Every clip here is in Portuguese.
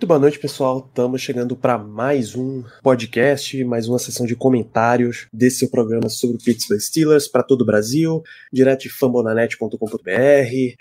muito boa noite, pessoal. Estamos chegando para mais um podcast, mais uma sessão de comentários desse seu programa sobre o Pittsburgh Steelers para todo o Brasil, direto de fambonanet.com.br,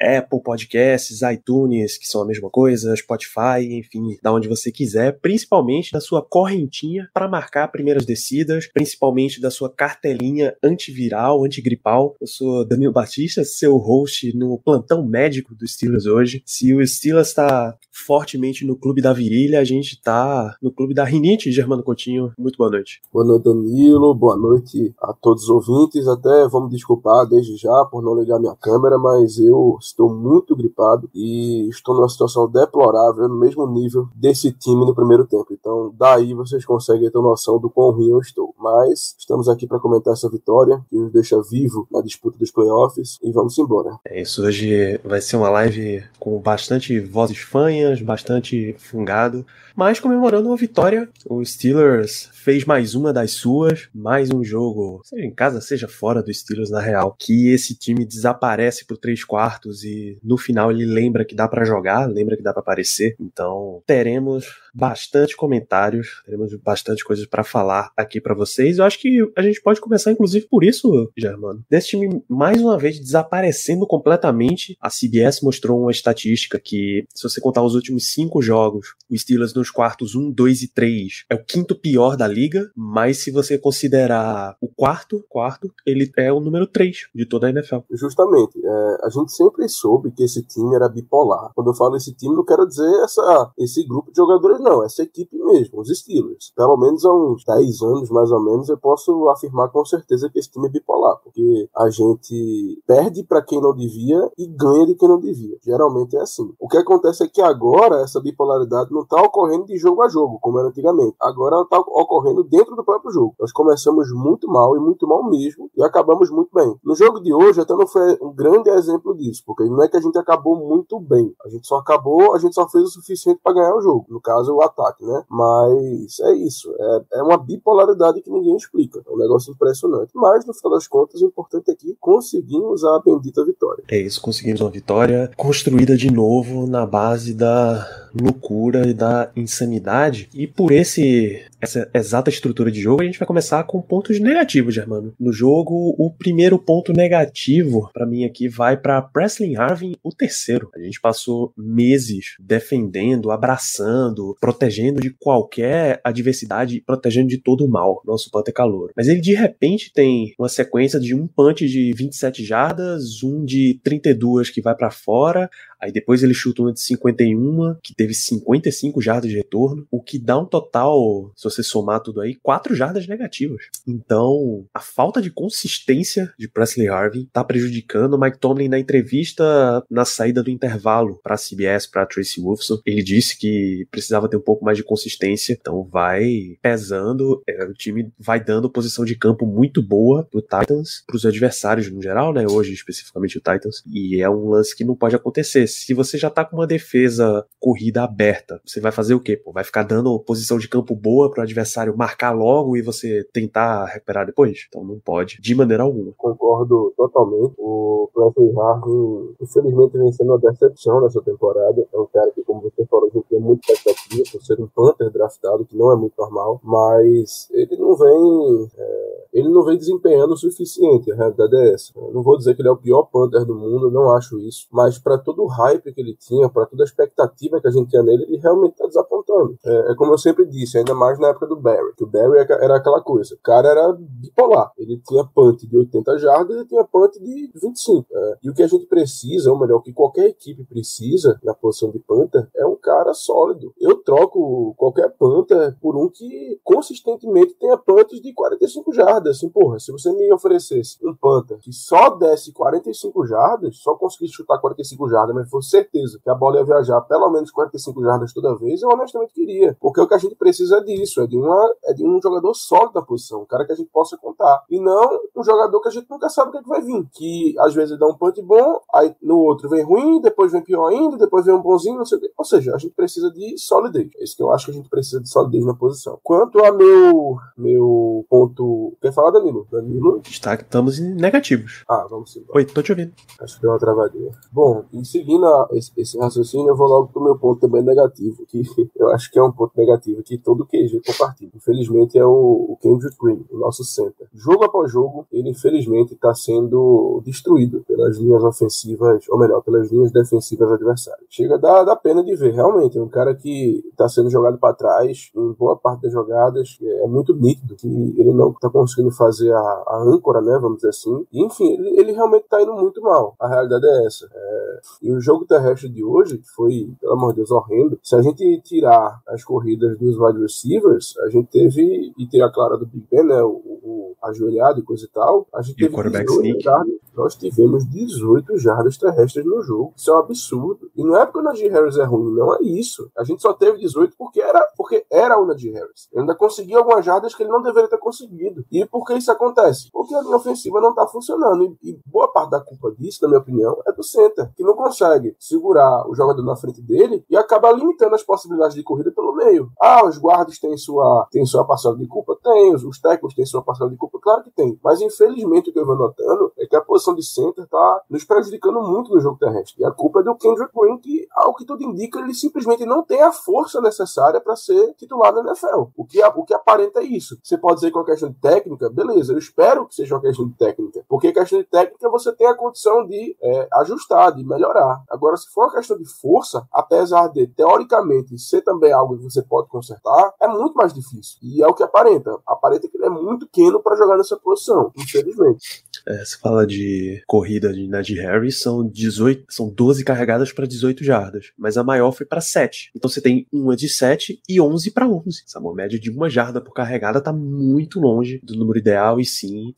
Apple Podcasts, iTunes, que são a mesma coisa, Spotify, enfim, da onde você quiser, principalmente da sua correntinha para marcar primeiras descidas, principalmente da sua cartelinha antiviral, antigripal. Eu sou Danilo Batista, seu host no plantão médico do Steelers hoje. Se o Steelers está fortemente no clube da virilha, a gente tá no clube da rinite, Germano Coutinho. Muito boa noite. Boa noite, Danilo. Boa noite a todos os ouvintes. Até vamos desculpar desde já por não ligar minha câmera, mas eu estou muito gripado e estou numa situação deplorável, no mesmo nível desse time no primeiro tempo. Então, daí vocês conseguem ter noção do quão ruim eu estou. Mas estamos aqui para comentar essa vitória que nos deixa vivo na disputa dos playoffs e vamos embora. É isso. Hoje vai ser uma live com bastante vozes fanhas, bastante fungado, mas comemorando uma vitória. O Steelers fez mais uma das suas, mais um jogo, seja em casa, seja fora do Steelers na real, que esse time desaparece por três quartos e no final ele lembra que dá para jogar, lembra que dá para aparecer. Então teremos bastante comentários, teremos bastante coisas para falar aqui para vocês. Eu acho que a gente pode começar inclusive por isso, Germano. Desse time mais uma vez desaparecendo completamente. A CBS mostrou uma estatística que, se você contar os últimos cinco jogos, o Steelers nos quartos 1, 2 e 3 é o quinto pior da liga, mas se você considerar o quarto, quarto, ele é o número 3 de toda a NFL. Justamente, é, a gente sempre soube que esse time era bipolar. Quando eu falo esse time, não quero dizer essa, esse grupo de jogadores, não, essa equipe mesmo, os Steelers. Pelo menos há uns 10 anos, mais ou menos, eu posso afirmar com certeza que esse time é bipolar, porque a gente perde para quem não devia e ganha de quem não devia. Geralmente é assim. O que acontece é que agora essa bipolaridade não está ocorrendo de jogo a jogo, como era antigamente. Agora está ocorrendo dentro do próprio jogo. Nós começamos muito mal e muito mal mesmo e acabamos muito bem. No jogo de hoje até não foi um grande exemplo disso, porque não é que a gente acabou muito bem. A gente só acabou, a gente só fez o suficiente para ganhar o jogo. No caso, o ataque, né? Mas é isso. É, é uma bipolaridade que ninguém explica. É um negócio impressionante. Mas, no final das contas, o importante é que conseguimos a bendita vitória. É isso, conseguimos uma vitória construída de novo na base da loucura e da insanidade. E por esse essa exata estrutura de jogo, a gente vai começar com pontos negativos, Germano. No jogo, o primeiro ponto negativo para mim aqui vai para Presley Harvin, o terceiro. A gente passou meses defendendo, abraçando, protegendo de qualquer adversidade, protegendo de todo o mal. Nosso punter calor. Mas ele de repente tem uma sequência de um punch de 27 jardas, um de 32 que vai para fora, Aí depois ele chuta uma de 51, que teve 55 jardas de retorno, o que dá um total, se você somar tudo aí, 4 jardas negativas. Então, a falta de consistência de Presley Harvey tá prejudicando o Mike Tomlin na entrevista na saída do intervalo para CBS, para Tracy Wolfson. Ele disse que precisava ter um pouco mais de consistência, então vai pesando, é, o time vai dando posição de campo muito boa pro Titans, pros adversários no geral, né, hoje especificamente o Titans, e é um lance que não pode acontecer se você já tá com uma defesa corrida aberta, você vai fazer o quê? Pô, vai ficar dando posição de campo boa pro adversário marcar logo e você tentar recuperar depois? Então não pode, de maneira alguma. Concordo totalmente. O Presley Harvin, infelizmente, vem sendo uma decepção nessa temporada. É um cara que, como você falou, a gente tem muita expectativa por ser um Panther draftado, que não é muito normal, mas ele não vem. É, ele não vem desempenhando o suficiente, a realidade é essa. Eu não vou dizer que ele é o pior Panther do mundo, não acho isso, mas para todo o hype que ele tinha, para toda a expectativa que a gente tinha nele, ele realmente está desapontando. É, é, como eu sempre disse, ainda mais na época do Barry, que o Barry era aquela coisa, o cara era bipolar, ele tinha punt de 80 jardas e tinha punt de 25. É, e o que a gente precisa, ou melhor, o que qualquer equipe precisa na posição de Panther, é um cara sólido. Eu troco qualquer Panther por um que consistentemente tenha punts de 45 jardas. Assim, porra, se você me oferecesse um Panther que só desse 45 jardas, só conseguisse chutar 45 jardas, mas fosse certeza que a bola ia viajar pelo menos 45 jardas toda vez, eu honestamente queria. Porque o que a gente precisa é disso, é de, uma, é de um jogador sólido da posição, um cara que a gente possa contar. E não um jogador que a gente nunca sabe o que, é que vai vir. Que às vezes dá um punch bom, aí no outro vem ruim, depois vem pior ainda, depois vem um bonzinho, não sei o quê. Ou seja, a gente precisa de solidez. É isso que eu acho que a gente precisa de solidez na posição. Quanto a meu, meu ponto. Quer falar, Danilo? Danilo? Está, estamos em negativos. Ah, vamos sim. Oi, tô te ouvindo. Acho que deu uma travadinha. Bom, e seguindo a- esse, esse raciocínio, eu vou logo pro meu ponto também negativo, que eu acho que é um ponto negativo que todo Compartilha. Infelizmente é o, Kendrick Green, o nosso center. Jogo após jogo, ele infelizmente está sendo destruído pelas linhas ofensivas, ou melhor, pelas linhas defensivas adversárias. Chega a dar, pena de ver, realmente. É um cara que está sendo jogado para trás em boa parte das jogadas. É muito nítido que ele não está conseguindo fazer a, a âncora, né? Vamos dizer assim. E, enfim, ele, ele realmente está indo muito mal. A realidade é essa. É, e o jogo terrestre de hoje, que foi, pelo amor de Deus, horrendo. Se a gente tirar as corridas dos wide receivers, a gente teve, e claro, a do Big Ben, né? O, o ajoelhado e coisa e tal, a gente E o teve quarterback 18 sneak. jardas. Nós tivemos 18 jardas terrestres no jogo. Isso é um absurdo. E não é porque o Najee Harris é ruim, não é isso. A gente só teve 18 porque era, porque era o Najee Harris. Ele ainda conseguiu algumas jardas que ele não deveria ter conseguido. E por que isso acontece? Porque a linha ofensiva não tá funcionando. E, e boa parte da culpa disso, na minha opinião, é do center, que não consegue segurar o jogador na frente dele e acaba limitando as possibilidades de corrida pelo meio. Ah, os guardas têm sua, têm sua parcela de culpa? Tem. Os, os tackles têm sua parcela de culpa? Claro que tem. Mas infelizmente o que eu venho notando é que a posição de center tá nos prejudicando muito no jogo terrestre. E a culpa é do Kendrick Green, que, ao que tudo indica, ele simplesmente não tem a força necessária para ser titular na NFL. O que, o que aparenta é isso. Você pode dizer que é uma questão de técnica, beleza, eu espero que seja uma questão de técnica. Porque questão de técnica você tem a condição de é, ajustar, de melhorar. Agora, se for uma questão de força, apesar de, teoricamente, ser também algo que você pode consertar, é muito mais difícil. E é o que aparenta. Aparenta que ele é muito pequeno para jogar nessa posição, infelizmente. É, você fala de corrida de Najee Harris, são 18, são 12 carregadas para 18 jardas, mas a maior foi para 7. Então você tem uma de 7 e 11 para 11. Essa média de uma jarda por carregada tá muito longe do número ideal e sim,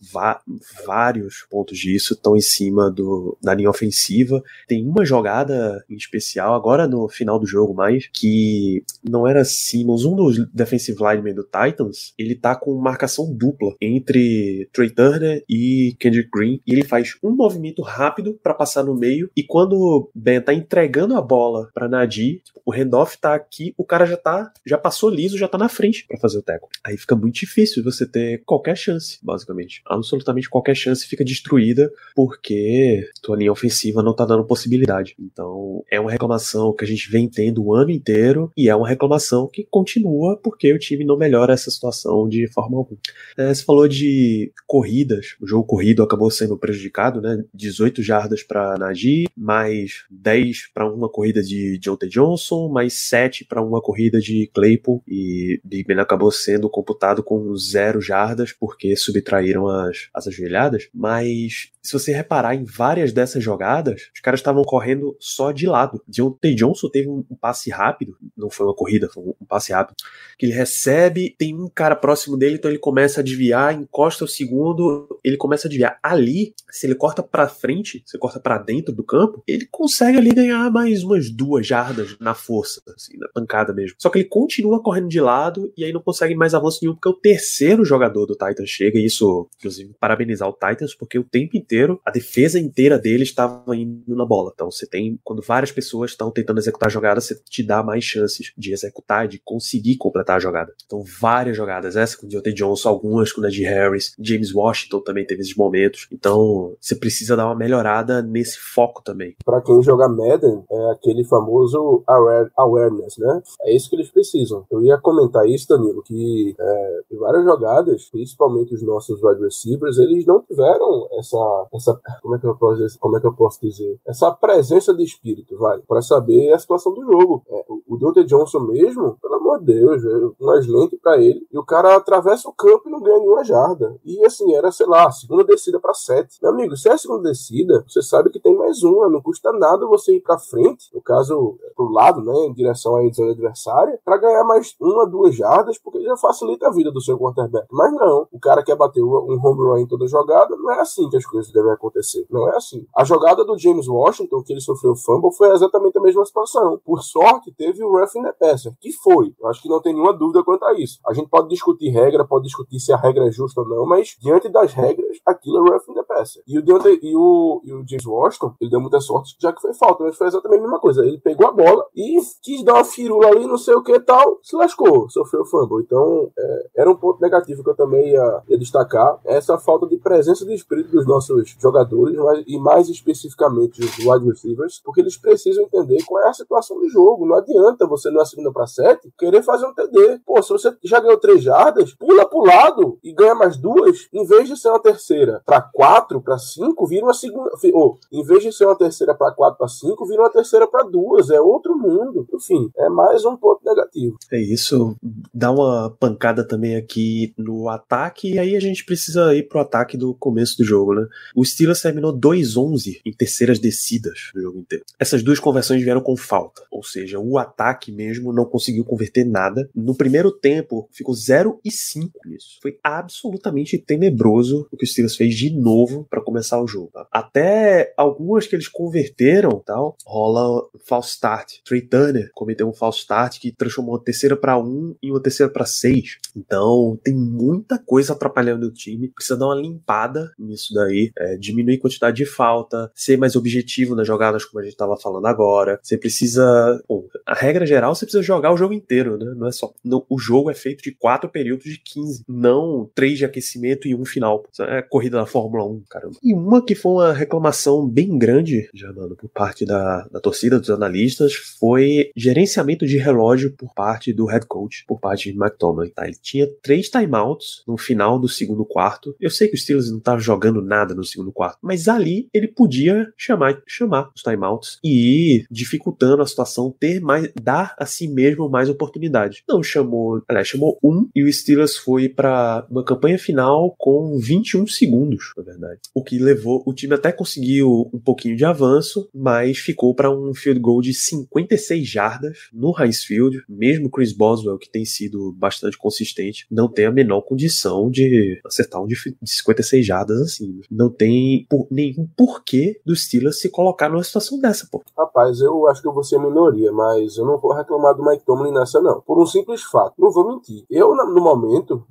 vários pontos disso estão em cima do, da linha ofensiva. Tem uma jogada em especial agora no final do jogo mais que não era Simmons, um dos defensive linemen do Titans, ele tá com marcação dupla entre Trey Turner e Kendrick Green e ele faz um movimento rápido para passar no meio e quando o Ben tá entregando a bola para Nadir, tipo, o handoff tá aqui, o cara já tá já passou liso, já tá na frente para fazer o tackle. Aí fica muito difícil você ter qualquer chance, basicamente. Absolutamente qualquer chance fica destruída porque tua linha ofensiva não tá dando possibilidade. Então, é uma reclamação que a gente vem tendo o ano inteiro e é uma reclamação que continua porque o time não melhora essa situação de forma alguma. É, você falou de corridas, o jogo corrido acabou sendo prejudicado, né? 18 jardas para Najee, mais 10 para uma corrida de Deontay Johnson, mais 7 para uma corrida de Claypool e Big Ben acabou sendo computado com zero jardas porque subtraíram as, as ajoelhadas, mas se você reparar em várias dessas jogadas, os caras estavam correndo só de lado. Deontay Johnson teve um, passe rápido, não foi uma corrida, foi um, passe rápido, que ele recebe, tem um cara próximo dele, então ele começa a desviar, encosta o segundo, ele começa a desviar. Ali, se ele corta pra frente, se corta pra dentro do campo, ele consegue ali ganhar mais umas duas jardas na força, assim, na pancada mesmo. Só que ele continua correndo de lado e aí não consegue mais avanço nenhum, porque o terceiro jogador do Titans chega, e isso, inclusive, parabenizar o Titans, porque o tempo inteiro, a defesa inteira dele estava indo na bola. Então você tem, quando várias pessoas estão tentando executar a jogada, você te dá mais chances de executar, de conseguir completar a jogada. Então várias jogadas, essa com o Deontay Johnson, algumas com o Najee Harris, James Washington também teve esses momentos. Então você precisa dar uma melhorada nesse foco também. Para quem joga Madden, é aquele famoso aware- awareness, né? É isso que eles precisam. Eu ia comentar isso, Danilo, que é, várias jogadas, principalmente os nossos wide receivers, eles não tiveram essa, essa como é que eu posso dizer, como é que eu posso dizer, essa presença de espírito, vai, para saber a situação do jogo. É, o- Deontay Johnson mesmo, pelo amor de Deus, velho, mais lento para ele, e o cara atravessa o campo e não ganha nenhuma jarda. E assim, era, sei lá, segunda descida para sete. Meu amigo, se é a segunda descida, você sabe que tem mais uma, não custa nada você ir para frente, no caso, pro lado, né, em direção à zona adversária, para ganhar mais uma, duas jardas, porque já facilita a vida do seu quarterback. Mas não, o cara quer bater um home run em toda jogada, não é assim que as coisas devem acontecer. Não é assim. A jogada do James Washington, que ele sofreu fumble, foi exatamente a mesma situação. Por sorte, teve o roughing the passer, que foi. Eu acho que não tem nenhuma dúvida quanto a isso. A gente pode discutir regra, pode discutir se a regra é justa ou não, mas diante das regras, aquilo é roughing the passer. E o, Deontay, e o, e o James Washington, ele deu muita sorte, já que foi falta, mas foi exatamente a mesma coisa. Ele pegou a bola e quis dar uma firula ali, não sei o que tal, se lascou, sofreu fumble. Então, é, era um ponto negativo que eu também ia, ia, destacar, essa falta de presença de espírito dos nossos jogadores, mas, e mais especificamente dos wide receivers, porque eles precisam entender qual é a situação do jogo. Não adianta você na segunda para sete querer fazer um TD. Pô, se você já ganhou três jardas, pula pro lado e ganha mais duas, em vez de ser uma terceira para quatro, para cinco, vira uma segunda. Ou, em vez de ser uma terceira para quatro, para cinco, vira uma terceira para duas. É outro mundo. Enfim, é mais um ponto negativo. É isso. Dá uma pancada também aqui no ataque, e aí a gente precisa ir pro ataque do começo do jogo, né? O Steelers terminou 2-11 em terceiras descidas no jogo inteiro. Essas duas conversões vieram com falta, ou seja, o ataque mesmo não conseguiu converter nada. No primeiro tempo, ficou 0 e 5 nisso. Foi absolutamente tenebroso o que o Steelers fez de novo para começar o jogo. Tá? Até algumas que eles converteram, tal, rola false start. Trey Turner cometeu um false start que transformou uma terceira para 1 e uma terceira para 6. Então, tem muita coisa atrapalhando o time. Precisa dar uma limpada nisso daí, é, diminuir a quantidade de falta, ser mais objetivo nas jogadas, como a gente estava falando agora. Você precisa. Bom, a regra geral, você precisa jogar o jogo inteiro, né? Não é só. Não, o jogo é feito de quatro períodos de 15, não três de aquecimento e um final. É a corrida da Fórmula 1, caramba. E uma que foi uma reclamação bem grande, já, mano, por parte da, da torcida, dos analistas, foi gerenciamento de relógio por parte do head coach, por parte de McTominay. Tá? Ele tinha três timeouts no final do segundo quarto. Eu sei que o Steelers não estava jogando nada no segundo quarto, mas ali ele podia chamar, chamar os timeouts e ir dificultando a situação, ter mais, dar a si mesmo mais oportunidade. Não chamou, aliás, chamou um e o Steelers foi para uma campanha final com 21 segundos, na verdade. O que levou, o time até conseguiu um pouquinho de avanço, mas ficou para um field goal de 56 jardas no Heinz Field, mesmo Chris Boswell, que tem sido bastante consistente, não tem a menor condição de acertar um de 56 jardas assim. Não tem por, nenhum porquê do Steelers se colocar numa situação dessa, pô. Rapaz, eu acho que eu vou ser minoria, mas eu não vou reclamar do Mike Tomlin nessa, não. Por um simples fato. Não vou mentir. Eu, no momento,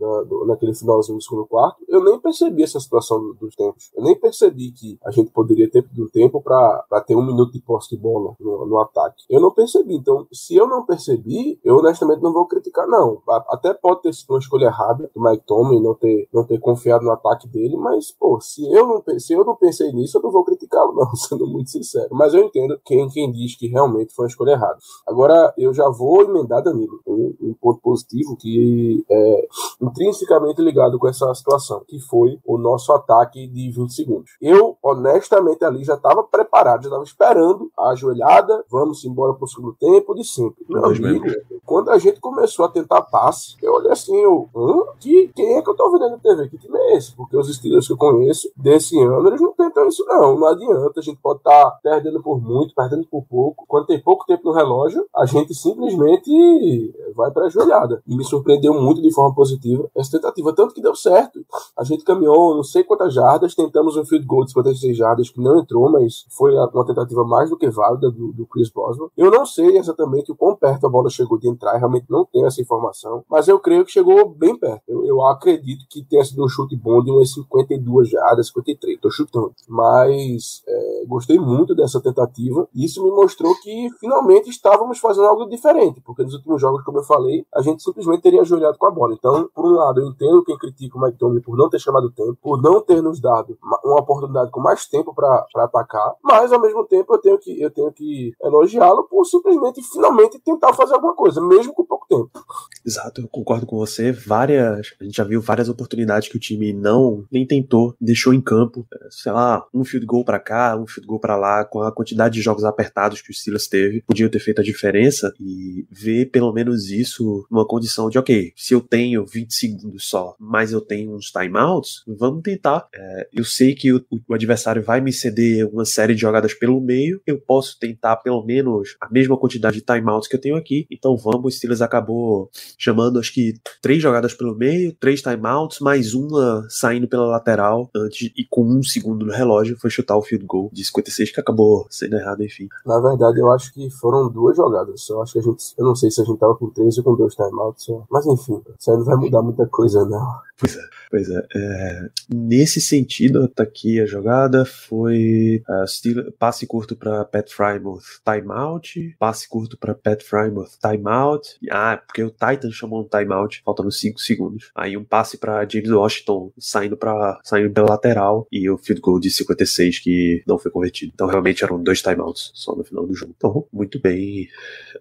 naquele finalzinho do segundo quarto, eu nem percebi essa situação dos tempos. Eu nem percebi que a gente poderia ter do tempo para ter um minuto de posse de bola no, no ataque. Eu não percebi. Então, se eu não percebi, eu honestamente não vou criticar, não. Até pode ter sido uma escolha errada do Mike Tomlin não ter, não ter confiado no ataque dele, mas, pô, se eu não, se eu não pensei nisso, eu não vou criticá-lo, não, sendo muito sincero. Mas eu entendo quem, quem diz que realmente foi uma escolha errada. Agora, eu já vou emendar, Danilo, um, um ponto positivo que é intrinsecamente ligado com essa situação, que foi o nosso ataque de 20 segundos. Eu, honestamente, ali já estava preparado, já estava esperando a ajoelhada, vamos embora para o segundo tempo, de sempre. Meu amigo, quando a gente começou a tentar passe, eu olhei assim, eu, hã? Que, quem é que eu tô vendo na TV? Que time é esse? Porque os Steelers que eu conheço desse ano, eles não tentam isso não, não adianta, a gente pode estar tá perdendo por muito, perdendo por pouco, quando tem pouco tempo no relógio, a gente simplesmente vai para a joelhada. E me surpreendeu muito de forma positiva essa tentativa, tanto que deu certo. A gente caminhou não sei quantas jardas, tentamos um field goal de 56 jardas que não entrou, mas foi uma tentativa mais do que válida do, do Chris Boswell. Eu não sei exatamente o quão perto a bola chegou de entrar, realmente não tenho essa informação, mas eu creio que chegou bem perto. Eu, eu acredito que tenha sido um chute bom de umas 52 jardas, 53, tô chutando. Mas é, gostei muito dessa tentativa. Isso me mostrou que finalmente estávamos fazendo algo diferente, porque nos últimos jogos, como eu falei, a gente simplesmente teria ajoelhado com a bola. Então, por um lado, eu entendo quem critica o Mike Tomlin por não ter chamado tempo, por não ter nos dado uma oportunidade com mais tempo para atacar, mas ao mesmo tempo eu tenho que, que elogiá-lo por simplesmente finalmente tentar fazer alguma coisa, mesmo com pouco tempo. Exato, eu concordo com você. Várias, a gente já viu várias oportunidades que o time não nem tentou, deixou em campo, sei lá, um field goal para cá, um field goal para lá, com a quantidade de jogos apertados que o Silas teve, podiam ter feito a diferença e ver pelo menos isso numa condição de, ok, se eu tenho 20 segundos só, mas eu tenho uns timeouts, vamos tentar. É, eu sei que o, o, adversário vai me ceder uma série de jogadas pelo meio, eu posso tentar pelo menos a mesma quantidade de timeouts que eu tenho aqui, então vamos, o Steelers acabou chamando acho que três jogadas pelo meio, três timeouts, mais uma saindo pela lateral antes e com um segundo no relógio foi chutar o field goal de 56 que acabou sendo errado, enfim. Na verdade, eu acho que foram duas jogadas. Eu acho que a gente. Eu não sei se a gente tava com três ou com dois timeouts. Mas enfim, isso aí não vai mudar muita coisa, não. Pois é, pois é. é nesse sentido, tá aqui a jogada, foi uh, passe curto para Pat Frymouth, timeout, passe curto para Pat Frymouth, timeout. Ah, porque o Titan chamou um timeout, faltando 5 segundos. Aí um passe para James Washington saindo para saindo pela lateral e o field goal de 56 que não foi convertido. Então realmente eram dois timeouts só no final do jogo. Então, muito bem.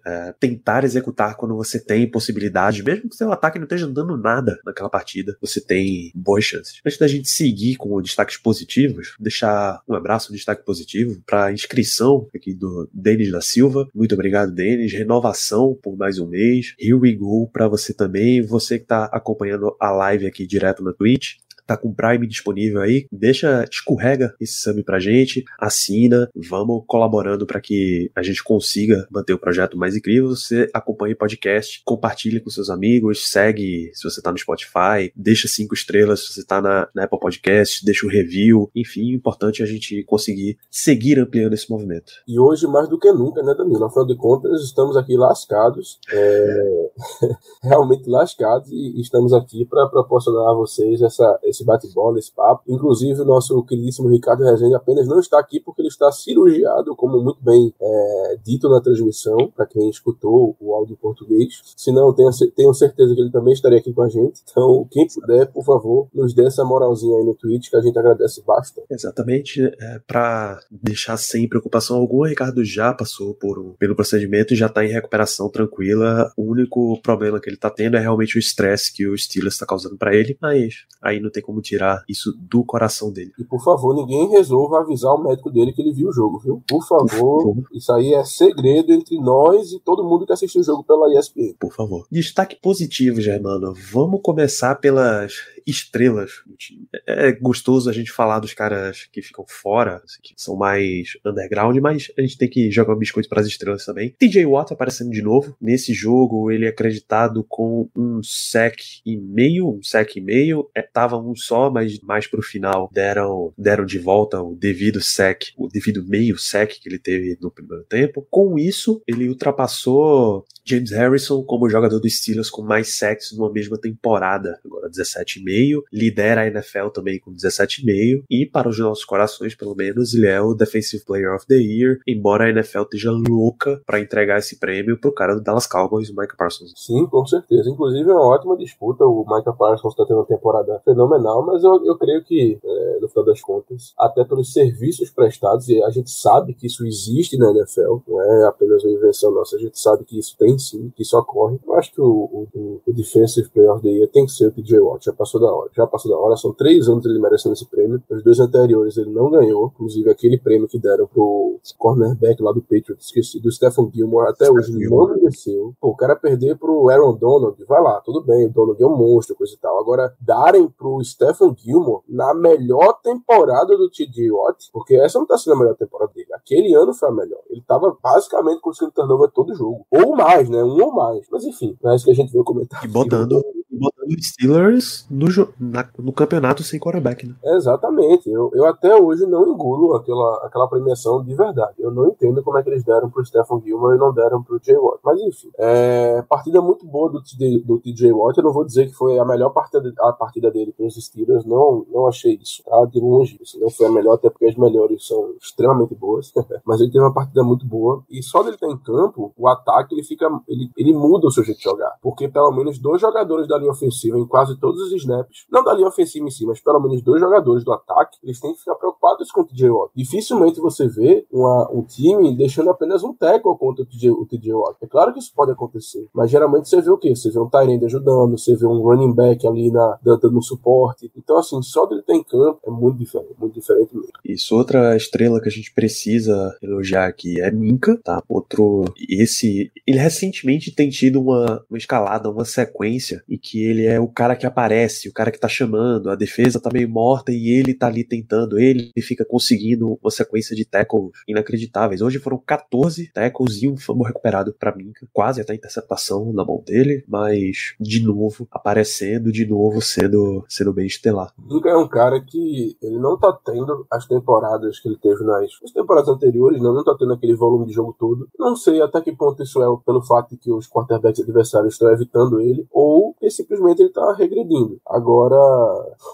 É, tentar executar quando você tem possibilidade, mesmo que seu ataque não esteja dando nada naquela partida, você tem boas chances. Antes da gente seguir com destaques positivos, deixar um abraço, um destaque positivo para a inscrição aqui do Denis da Silva. Muito obrigado, Denis. Renovação por mais um mês. Here we go para você também. Você que está acompanhando a live aqui direto na Twitch tá com Prime disponível aí, deixa, escorrega esse sub pra gente, assina, vamos colaborando para que a gente consiga manter o projeto mais incrível. Você acompanha o podcast, compartilha com seus amigos, segue se você tá no Spotify, deixa cinco estrelas se você tá na, na Apple Podcast, deixa um review, enfim, o importante é a gente conseguir seguir ampliando esse movimento. E hoje, mais do que nunca, né, Danilo? Afinal de contas, estamos aqui lascados, é... realmente lascados, e estamos aqui para proporcionar a vocês essa, esse esse bate-bola, esse papo. Inclusive, o nosso queridíssimo Ricardo Rezende apenas não está aqui porque ele está cirurgiado, como muito bem é, dito na transmissão, para quem escutou o áudio em português. Se não, tenho, tenho certeza que ele também estaria aqui com a gente. Então, quem puder, por favor, nos dê essa moralzinha aí no Twitch, que a gente agradece bastante. Exatamente. É, para deixar sem preocupação alguma, Ricardo já passou por pelo procedimento e já está em recuperação tranquila. O único problema que ele está tendo é realmente o estresse que o Steelers está causando para ele, mas aí não tem como como tirar isso do coração dele. E por favor, ninguém resolva avisar o médico dele que ele viu o jogo, viu? Por favor, isso aí é segredo entre nós e todo mundo que assistiu o jogo pela ESPN. Por favor. Destaque positivo, Germano. Vamos começar pelas estrelas do time. É gostoso a gente falar dos caras que ficam fora, assim, que são mais underground, mas a gente tem que jogar um biscoito para as estrelas também. TJ Watt aparecendo de novo. Nesse jogo, ele é acreditado com um sec e meio, um sec e meio. É, tava um só, mas mais pro final deram, deram de volta o devido sec, o devido meio sec que ele teve no primeiro tempo. Com isso, ele ultrapassou James Harrison como jogador dos Steelers com mais sacks numa mesma temporada, agora 17,5, lidera a NFL também com 17,5 e para os nossos corações, pelo menos, ele é o Defensive Player of the Year, embora a NFL esteja louca para entregar esse prêmio pro cara do Dallas Cowboys, o Micah Parsons. Sim, com certeza. Inclusive é uma ótima disputa, o Micah Parsons está tendo uma temporada fenomenal, mas eu, eu creio que, é, no final das contas, até pelos serviços prestados, e a gente sabe que isso existe na NFL, não é apenas uma invenção nossa, a gente sabe que isso tem sim, que isso ocorre. Eu acho que o, o, o Defensive Player of the Year tem que ser o TJ Watt, já passou da hora. Já passou da hora, são três anos ele merecendo esse prêmio. Os dois anteriores ele não ganhou, inclusive aquele prêmio que deram pro cornerback lá do Patriots, esqueci, do Stephen Gilmore, até hoje não mereceu. Pô, o cara perder pro Aaron Donald, vai lá, tudo bem, o Donald é um monstro, coisa e tal. Agora, darem pro Stephen Gilmore na melhor temporada do TJ Watt, porque essa não tá sendo a melhor temporada dele. Aquele ano foi a melhor. Ele tava basicamente conseguindo turnover todo jogo. Ou mais, né? Um ou mais. Mas enfim, é isso que a gente veio comentar. E botando, botando Steelers no, na, no campeonato sem quarterback, né? Exatamente. Eu, eu até hoje não engulo aquela, aquela premiação de verdade. Eu não entendo como é que eles deram pro Stephen Gilmore e não deram pro Jay Watt. Mas enfim, é, partida muito boa do, do TJ Watt. Eu não vou dizer que foi a melhor partida, a partida dele pelos Steelers. Não, não achei isso, tá? De longe. Isso não foi a melhor, até porque as melhores são extremamente boas. Mas ele teve uma partida muito boa. E só dele estar em campo, o ataque ele fica. Ele, ele muda o seu jeito de jogar. Porque pelo menos dois jogadores da linha ofensiva em quase todos os snaps, não da linha ofensiva em si, mas pelo menos dois jogadores do ataque, eles têm que ficar preocupados com o TJ Watt. Dificilmente você vê uma, um time deixando apenas um tackle contra o TJ, o TJ Watt. É claro que isso pode acontecer, mas geralmente você vê o quê? Você vê um Tyrande ajudando, você vê um running back ali na, dando suporte. Então, assim, só dele ter em campo é muito diferente, muito diferente mesmo. Isso, outra estrela que a gente precisa elogiar aqui é Minka, tá? Outro. Esse. Ele recentemente tem tido uma, uma escalada, uma sequência, e que ele é o cara que aparece, o cara que tá chamando, a defesa tá meio morta e ele tá ali tentando, ele fica conseguindo uma sequência de tackles inacreditáveis. Hoje foram 14 tackles e um fumble recuperado para mim, quase até interceptação na mão dele, mas de novo aparecendo, de novo sendo, sendo bem estelar. Minka é um cara que ele não tá tendo as temporadas que ele teve nas, nas temporadas anteriores, né? não tá tendo aquele volume de jogo todo. Não sei até que ponto isso é pelo fato de que os quarterbacks adversários estão evitando ele, ou que simplesmente ele tá regredindo. Agora,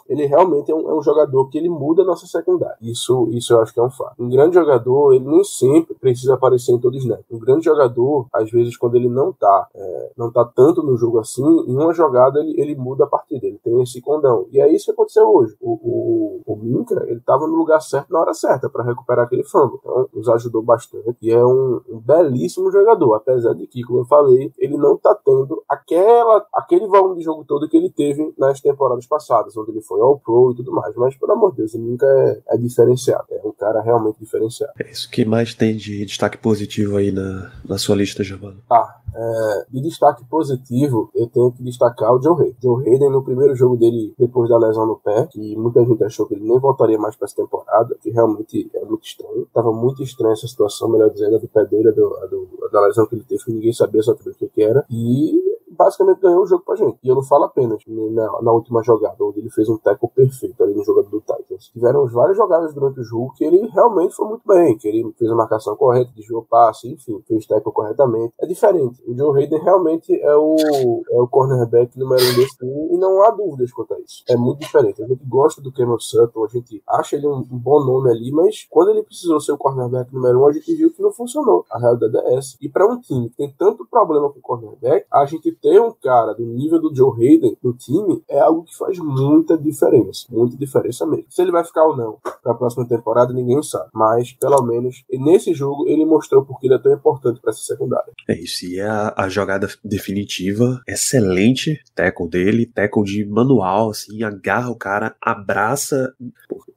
ele realmente é um, é um jogador que ele muda a nossa secundária. Isso, isso eu acho que é um fato. Um grande jogador, ele nem sempre precisa aparecer em todo snap. Um grande jogador, às vezes, quando ele não tá, é, não tá tanto no jogo assim, em uma jogada ele, ele muda a partida, ele tem esse condão. E é isso que aconteceu hoje. O, o, o Minka, ele tava no lugar certo na hora certa para recuperar aquele fumble. Então, nos ajudou bastante. E é um, um belíssimo jogador, apesar de que, como eu falei, ele não tá tendo aquela, aquele volume de jogo todo que ele teve nas temporadas passadas, onde ele foi ao pro e tudo mais. Mas, pelo amor de Deus, ele nunca é, é diferenciado. É um cara realmente diferenciado. É isso que mais tem de destaque positivo aí na, na sua lista, Giovanni. Ah, é, de destaque positivo, eu tenho que destacar o Joe Hayden. Joe Hayden, no primeiro jogo dele, depois da lesão no pé, que muita gente achou que ele nem voltaria mais para essa temporada, que realmente é muito estranho. Tava muito estranha essa situação, melhor dizendo, do pé dele, do, do, da lesão que ele teve, que ninguém sabia exatamente o que era. E basicamente ganhou o jogo pra gente. E eu não falo apenas na, na última jogada, onde ele fez um tackle perfeito ali no jogador do Titans. Tiveram várias jogadas durante o jogo que ele realmente foi muito bem, que ele fez a marcação correta, desviou o passe, enfim, fez tackle corretamente. É diferente. O Joe Hayden realmente é o, é o cornerback número um desse time e não há dúvidas quanto a isso. É muito diferente. A gente gosta do Cameron Sutton, a gente acha ele um, um bom nome ali, mas quando ele precisou ser o cornerback número um, a gente viu que não funcionou. A realidade é essa. E para um time que tem tanto problema com o cornerback, a gente ter um cara do nível do Joe Hayden no time é algo que faz muita diferença. Muita diferença mesmo. Se ele vai ficar ou não para a próxima temporada, ninguém sabe. Mas, pelo menos, nesse jogo, ele mostrou porque ele é tão importante para essa secundária. É isso. E é a, a jogada definitiva. Excelente tackle dele. Tackle de manual, assim. Agarra o cara, abraça.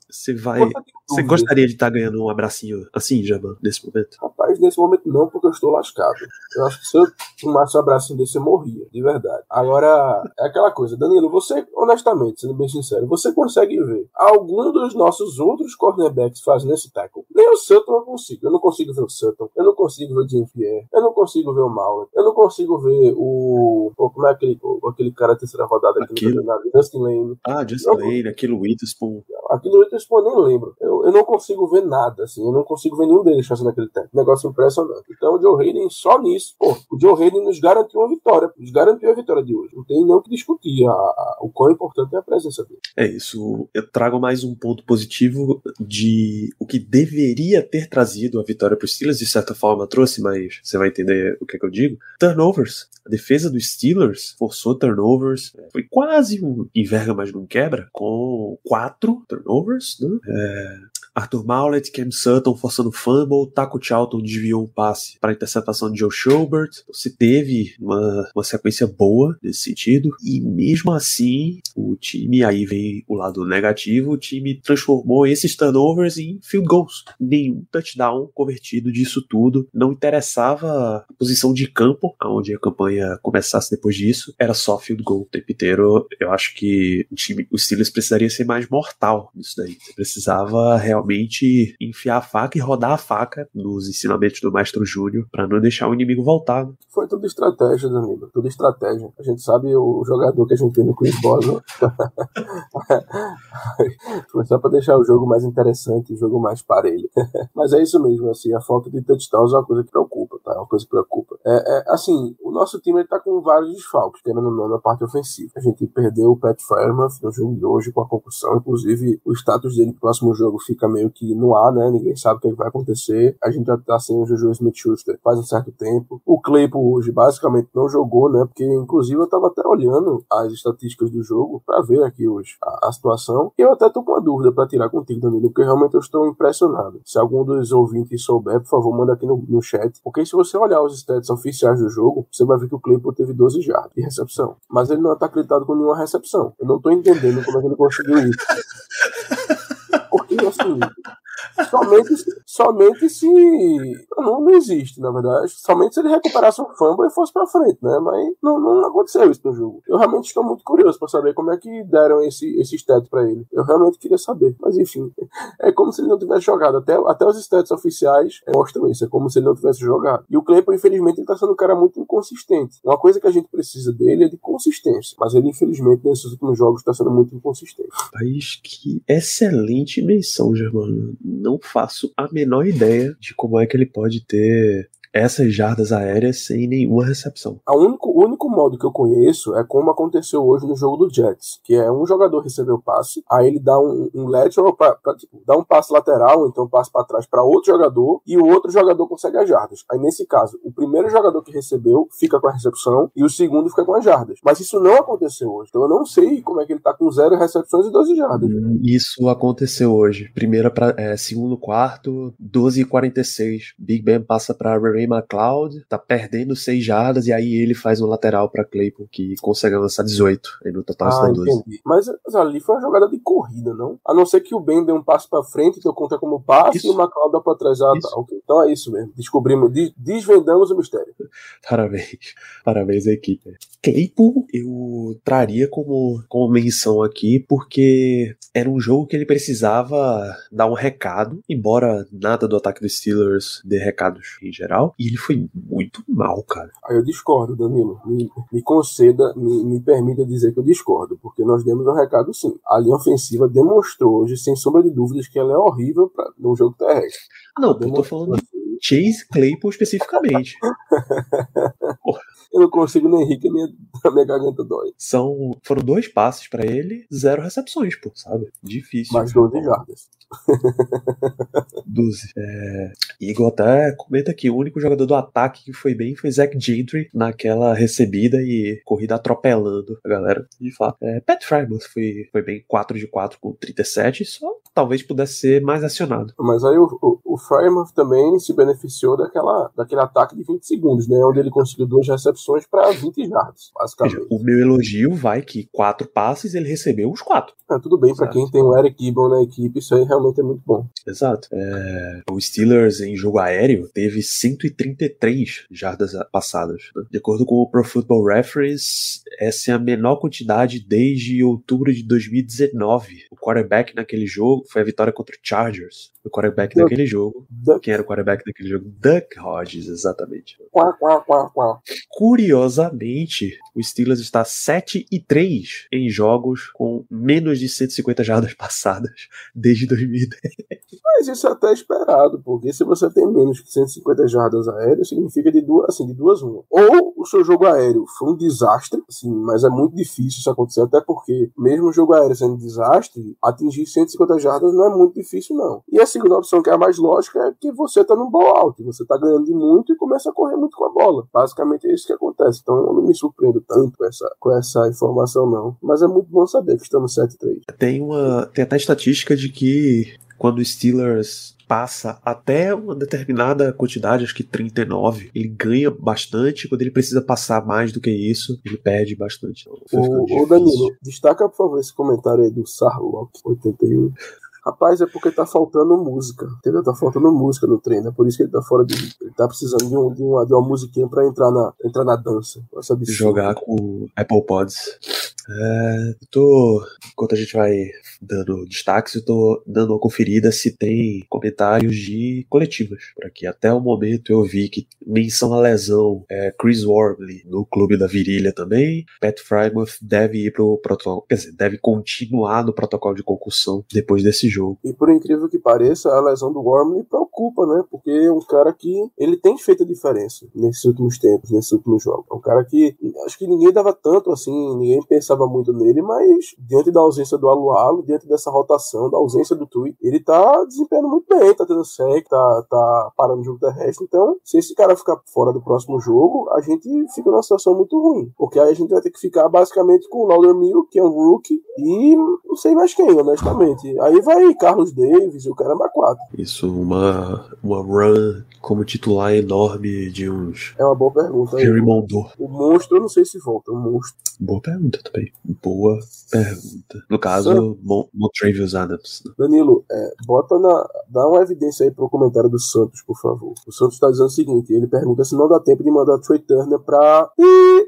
Você vai. Você gostaria de estar tá ganhando um abracinho assim, Jaban, nesse momento? Rapaz, nesse momento não, porque eu estou lascado. Eu acho que se eu tomasse um abracinho desse, eu morria, de verdade. Agora, é aquela coisa, Danilo, você, honestamente, sendo bem sincero, você consegue ver algum dos nossos outros cornerbacks fazendo esse tackle? Nem o Sutton eu consigo. Eu não consigo ver o Sutton, eu não consigo ver o Jim Pierre, eu não consigo ver o Mauer, eu não consigo ver o. Pô, como é aquele, aquele cara da terceira rodada aqui Aquilo. no campeonato? Justin Lane. Ah, Justin Lane, aquilo Witherspoon. Aquilo eu eu nem lembro. Eu, eu não consigo ver nada, assim. Eu não consigo ver nenhum deles fazendo aquele tempo. Negócio impressionante. Então o Joe Hayden, só nisso, pô, o Joe Hayden nos garantiu uma vitória. Nos garantiu a vitória de hoje. Não tem nem o que discutir. A, a, o quão importante é a presença dele. É isso. Eu trago mais um ponto positivo de o que deveria ter trazido a vitória para os Steelers, de certa forma trouxe, mas você vai entender o que, é que eu digo. Turnovers. A defesa dos Steelers forçou turnovers. Foi quase um enverga, mas não quebra, com quatro turnovers, né? É, Arthur Maulet, Cam Sutton forçando fumble, Taco Charlton desviou um passe para interceptação de Joe Schobert. Você teve uma, uma sequência boa nesse sentido, e mesmo assim, o time, aí vem o lado negativo, o time transformou esses turnovers em field goals. Nenhum touchdown convertido disso tudo. Não interessava a posição de campo, aonde a campanha começasse depois disso, era só field goal o tempo inteiro. Eu acho que o time, os Steelers precisaria ser mais mortal nisso daí. Você precisava realmente enfiar a faca e rodar a faca nos ensinamentos do Mestre Júnior para não deixar o inimigo voltar. né? Foi tudo estratégia, Danilo. Tudo estratégia. A gente sabe o jogador que a gente tem no Chris Boswell. Foi só pra deixar o jogo mais interessante, o jogo mais parelho. Mas é isso mesmo, assim, a falta de touchdowns é uma coisa que preocupa, tá? É uma coisa que preocupa. É, é, assim, o nosso time ele tá com vários desfalques, querendo ou não, na parte ofensiva. A gente perdeu o Pat Fairmouth no jogo de hoje com a concussão, inclusive o status dele no próximo jogo fica meio que no ar, né? Ninguém sabe o que vai acontecer. A gente já tá sem o Juju Smith-Schuster faz um certo tempo. O Claypool hoje basicamente não jogou, né? Porque inclusive eu tava até olhando as estatísticas do jogo pra ver aqui hoje a, a situação. E eu até tô com uma dúvida pra tirar contigo, Danilo, porque realmente eu estou impressionado. Se algum dos ouvintes souber, por favor, manda aqui no, no chat. Porque se você olhar os stats oficiais do jogo, você vai ver que o Claypool teve 12 jardas de recepção. Mas ele não tá acreditado com nenhuma recepção. Eu não tô entendendo como é que ele conseguiu isso. Porque assim, somente, somente se. Não, não existe, na verdade. Somente se ele recuperasse um fumble e fosse pra frente, né? Mas não, não aconteceu isso no jogo. Eu realmente estou muito curioso pra saber como é que deram esse, esse stat pra ele. Eu realmente queria saber. Mas enfim, é como se ele não tivesse jogado. Até, até os stats oficiais mostram isso. É como se ele não tivesse jogado. E o Claypool, infelizmente, ele tá sendo um cara muito inconsistente. Uma coisa que a gente precisa dele é de consistência. Mas ele, infelizmente, nesses últimos jogos está sendo muito inconsistente. País que excelente menção, Germano. Não faço a menor ideia de como é que ele pode ter essas jardas aéreas sem nenhuma recepção. A único, o único modo que eu conheço é como aconteceu hoje no jogo do Jets, que é um jogador recebeu o passe, aí ele dá um, um lateral pra, pra, tipo, dá um passe lateral, então um passe para trás para outro jogador e o outro jogador consegue as jardas. Aí nesse caso, o primeiro jogador que recebeu fica com a recepção e o segundo fica com as jardas. Mas isso não aconteceu hoje. Então eu não sei como é que ele tá com zero recepções e 12 jardas. Isso aconteceu hoje. Primeira para é, segundo quarto, 12 e 46. Big Ben passa para Ray McLeod, tá perdendo 6 jardas e aí ele faz um lateral para Claypool que consegue avançar 18. Aí no total Ah, ah, 12. entendi. Mas, mas ali foi uma jogada de corrida, não? A não ser que o Ben dê um passo pra frente, então conta como passe, Isso. e o McLeod dá pra trás. Ah, tá, ok. Então é isso mesmo. Descobrimos, des- desvendamos o mistério. Parabéns. Parabéns à equipe. Claypool eu traria como, como menção aqui, porque era um jogo que ele precisava dar um recado, embora nada do ataque dos Steelers dê recados em geral, e ele foi muito mal, cara. Aí eu discordo, Danilo. Me, me conceda, me, me permita dizer que eu discordo, porque nós demos um recado sim. A linha ofensiva demonstrou hoje, sem sombra de dúvidas, que ela é horrível pra, no jogo terrestre. Ah, não, eu tô falando Chase Claypool especificamente. Eu não consigo nem rir, que a minha, a minha garganta dói. São, foram dois passes pra ele, zero recepções, pô, sabe? Difícil. Mais 12 jardas. 12. É... Igor até comenta aqui: o único jogador do ataque que foi bem foi Zach Gentry naquela recebida e corrida atropelando a galera. De fato. É, Pat Frymouth foi, foi bem 4 de 4 com 37, só talvez pudesse ser mais acionado. Mas aí o, o, o Frymouth também se beneficiou daquela, daquele ataque de 20 segundos, né? Onde ele conseguiu duas recepções para 20 jardas, basicamente. o meu elogio vai que quatro passes ele recebeu os quatro. É, tudo bem, para quem tem o Eric Gibbon na equipe, isso aí realmente é muito bom. Exato. É, o Steelers em jogo aéreo teve 133 jardas passadas. né? De acordo com o Pro Football Reference, essa é a menor quantidade desde outubro de 2019. O quarterback naquele jogo foi a vitória contra o Chargers. O quarterback Duck. daquele jogo. Duck, Quem era o quarterback daquele jogo? Duck Hodges, exatamente. quá, quá, quá, quá. Curiosamente, o Steelers está 7 e 3 em jogos com menos de 150 jardas passadas desde 2010. Mas isso é até esperado, porque se você tem menos que 150 jardas aéreas, significa de duas, assim, de duas uma. Ou o seu jogo aéreo foi um desastre, assim, mas é muito difícil isso acontecer, até porque, mesmo o jogo aéreo sendo um desastre, atingir 150 jardas não é muito difícil, não. E a segunda opção, que é a mais lógica, é que você tá num ball out, você tá ganhando de muito e começa a correr muito com a bola. Basicamente é isso que acontece. Então eu não me surpreendo tanto com essa, com essa informação, não. Mas é muito bom saber que estamos 7-3. Tem uma. Tem até estatística de que quando o Steelers passa até uma determinada quantidade, acho que 39, ele ganha bastante. Quando ele precisa passar mais do que isso, ele perde bastante. Então, ô difícil. Danilo, destaca por favor esse comentário aí do Sarlock 81. Rapaz, é porque tá faltando música. Entendeu? Tá faltando música no treino. É por isso que ele tá fora de. Ele tá precisando de, um, de, uma, de uma musiquinha pra entrar na, entrar na dança. Essa jogar com o Apple Pods. É, tô, enquanto a gente vai dando destaques, eu tô dando uma conferida se tem comentários de coletivas por aqui. Até o momento eu vi que menção à lesão é Chris Wormley no clube da virilha também. Pat Frymouth deve ir pro protocolo, quer dizer, deve continuar no protocolo de concussão depois desse jogo. E por incrível que pareça, a lesão do Wormley preocupa, né? Porque é um cara que ele tem feito a diferença nesses últimos tempos, nesses últimos jogos. É um cara que acho que ninguém dava tanto assim, ninguém pensava muito nele, mas diante da ausência do Alualo, diante dessa rotação, da ausência do Tui, ele tá desempenhando muito bem, tá tendo sec, tá, tá parando o jogo terrestre. Então, se esse cara ficar fora do próximo jogo, a gente fica numa situação muito ruim. Porque aí a gente vai ter que ficar basicamente com o Lauder Mill, que é um rookie, e não sei mais quem, honestamente. Aí vai Carlos Davis e o cara é 4. Isso, uma, uma run como titular enorme de uns. É uma boa pergunta. Aí. Jerry Mondor. O monstro, eu não sei se volta. O monstro. Boa pergunta também. Boa pergunta. No caso, Mon Montravius Adams. né? Danilo, é, bota na. Dá uma evidência aí pro comentário do Santos, por favor. O Santos tá dizendo o seguinte: ele pergunta se não dá tempo de mandar Trey Turner pra.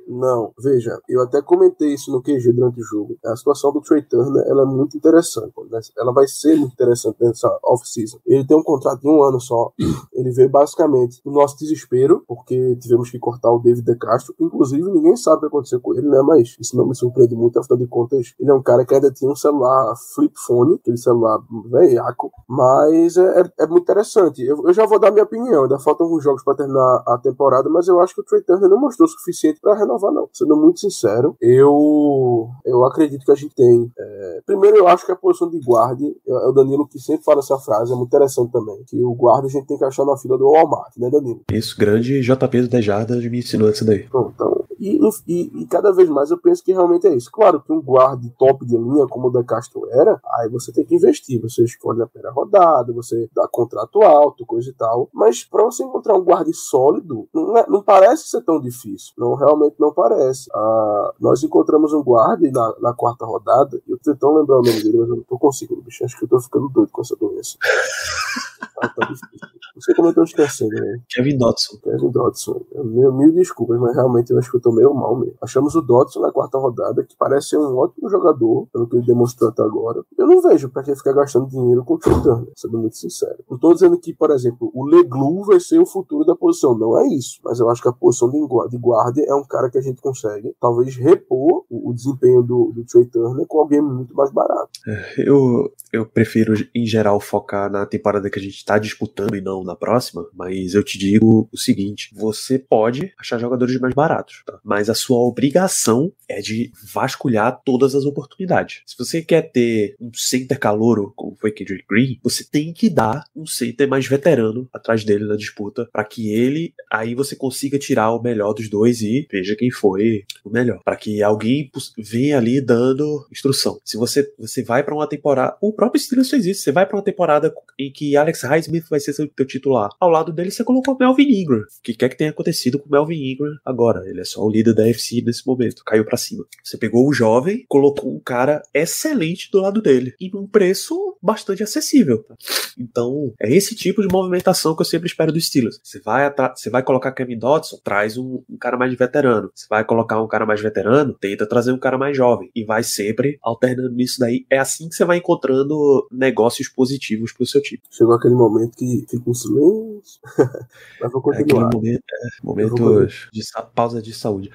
Não, veja, eu até comentei isso no QG durante o jogo. A situação do Trey Turner ela é muito interessante. né? Ela vai ser muito interessante nessa off-season. Ele tem um contrato de um ano só. Ele veio basicamente no nosso desespero, porque tivemos que cortar o David De Castro. Inclusive, ninguém sabe o que aconteceu com ele, né? Mas isso não me surpreende muito, afinal de contas, ele é um cara que ainda tinha um celular flip phone, aquele celular velhaco, mas é, é- é muito interessante. Eu, eu já vou dar minha opinião, ainda faltam alguns jogos para terminar a temporada, mas eu acho que o Trey Turner não mostrou o suficiente para renovar, não. Sendo muito sincero, eu, eu acredito que a gente tem. é, primeiro, eu acho que a posição de guarda, é é o Danilo que sempre fala essa frase, é muito interessante também, que o guarda a gente tem que achar na fila do Walmart, né, Danilo? Isso, grande JP do 10 Jardas me ensinou isso daí. Bom, então, e, e, e cada vez mais eu penso que realmente é isso. Claro que um guarda top de linha, como o De Castro era, aí você tem que investir. Você escolhe na primeira rodada, você dá contrato alto, coisa e tal. Mas para você encontrar um guarda sólido, não, é- não parece ser tão difícil. Não, realmente não parece. Ah, nós encontramos um guarda na, na quarta rodada, eu tentando lembrar o nome dele, mas eu não tô conseguindo, bicho. Acho que eu tô ficando doido com essa doença. Ah, tá difícil. Não sei como eu tô esquecendo, né? Kevin Dotson. Kevin Dodson. É Mil, mil desculpas, mas realmente eu acho que eu tô meio mal mesmo. Achamos o Dodson na quarta rodada, que parece ser um ótimo jogador, pelo que ele demonstrou até agora. Eu não vejo pra que ficar gastando dinheiro com o Trey Turner, sendo muito sincero. Não tô dizendo que, por exemplo, o Leglu vai ser o futuro da posição. Não é isso. Mas eu acho que a posição de gua- de guarda é um cara que a gente consegue, talvez, repor o, o desempenho do, do Trey Turner com alguém muito mais barato. Eu, eu prefiro, em geral, focar na temporada que a gente tá disputando e não na próxima, mas eu te digo o seguinte: você pode achar jogadores mais baratos, tá? mas a sua obrigação é de vasculhar todas as oportunidades. Se você quer ter um center calouro, como foi Kendrick Green, você tem que dar um center mais veterano atrás dele na disputa, para que ele, aí você consiga tirar o melhor dos dois e veja quem foi o melhor, para que alguém venha ali dando instrução. Se você você vai para uma temporada, o próprio Steelers fez isso. Você vai para uma temporada em que Alex Highsmith vai ser seu titular. Ao lado dele você colocou Melvin Ingram. O que quer que tenha acontecido com Melvin Ingram agora? Ele é só o líder da FC nesse momento. Caiu para cima. Você pegou o jovem, colocou um cara excelente do lado dele e num preço bastante acessível. tá? Então, é esse tipo de movimentação que eu sempre espero dos Steelers. Você vai, você vai colocar Kevin Dodson, traz um, um cara mais veterano. Você vai colocar um cara mais veterano, tenta trazer um cara mais jovem. E vai sempre alternando nisso daí. É assim que você vai encontrando negócios positivos pro seu time. Chegou aquele momento que fica um silêncio. mas vou É aquele continuar. momento, é, momentos de sa- pausa de saúde.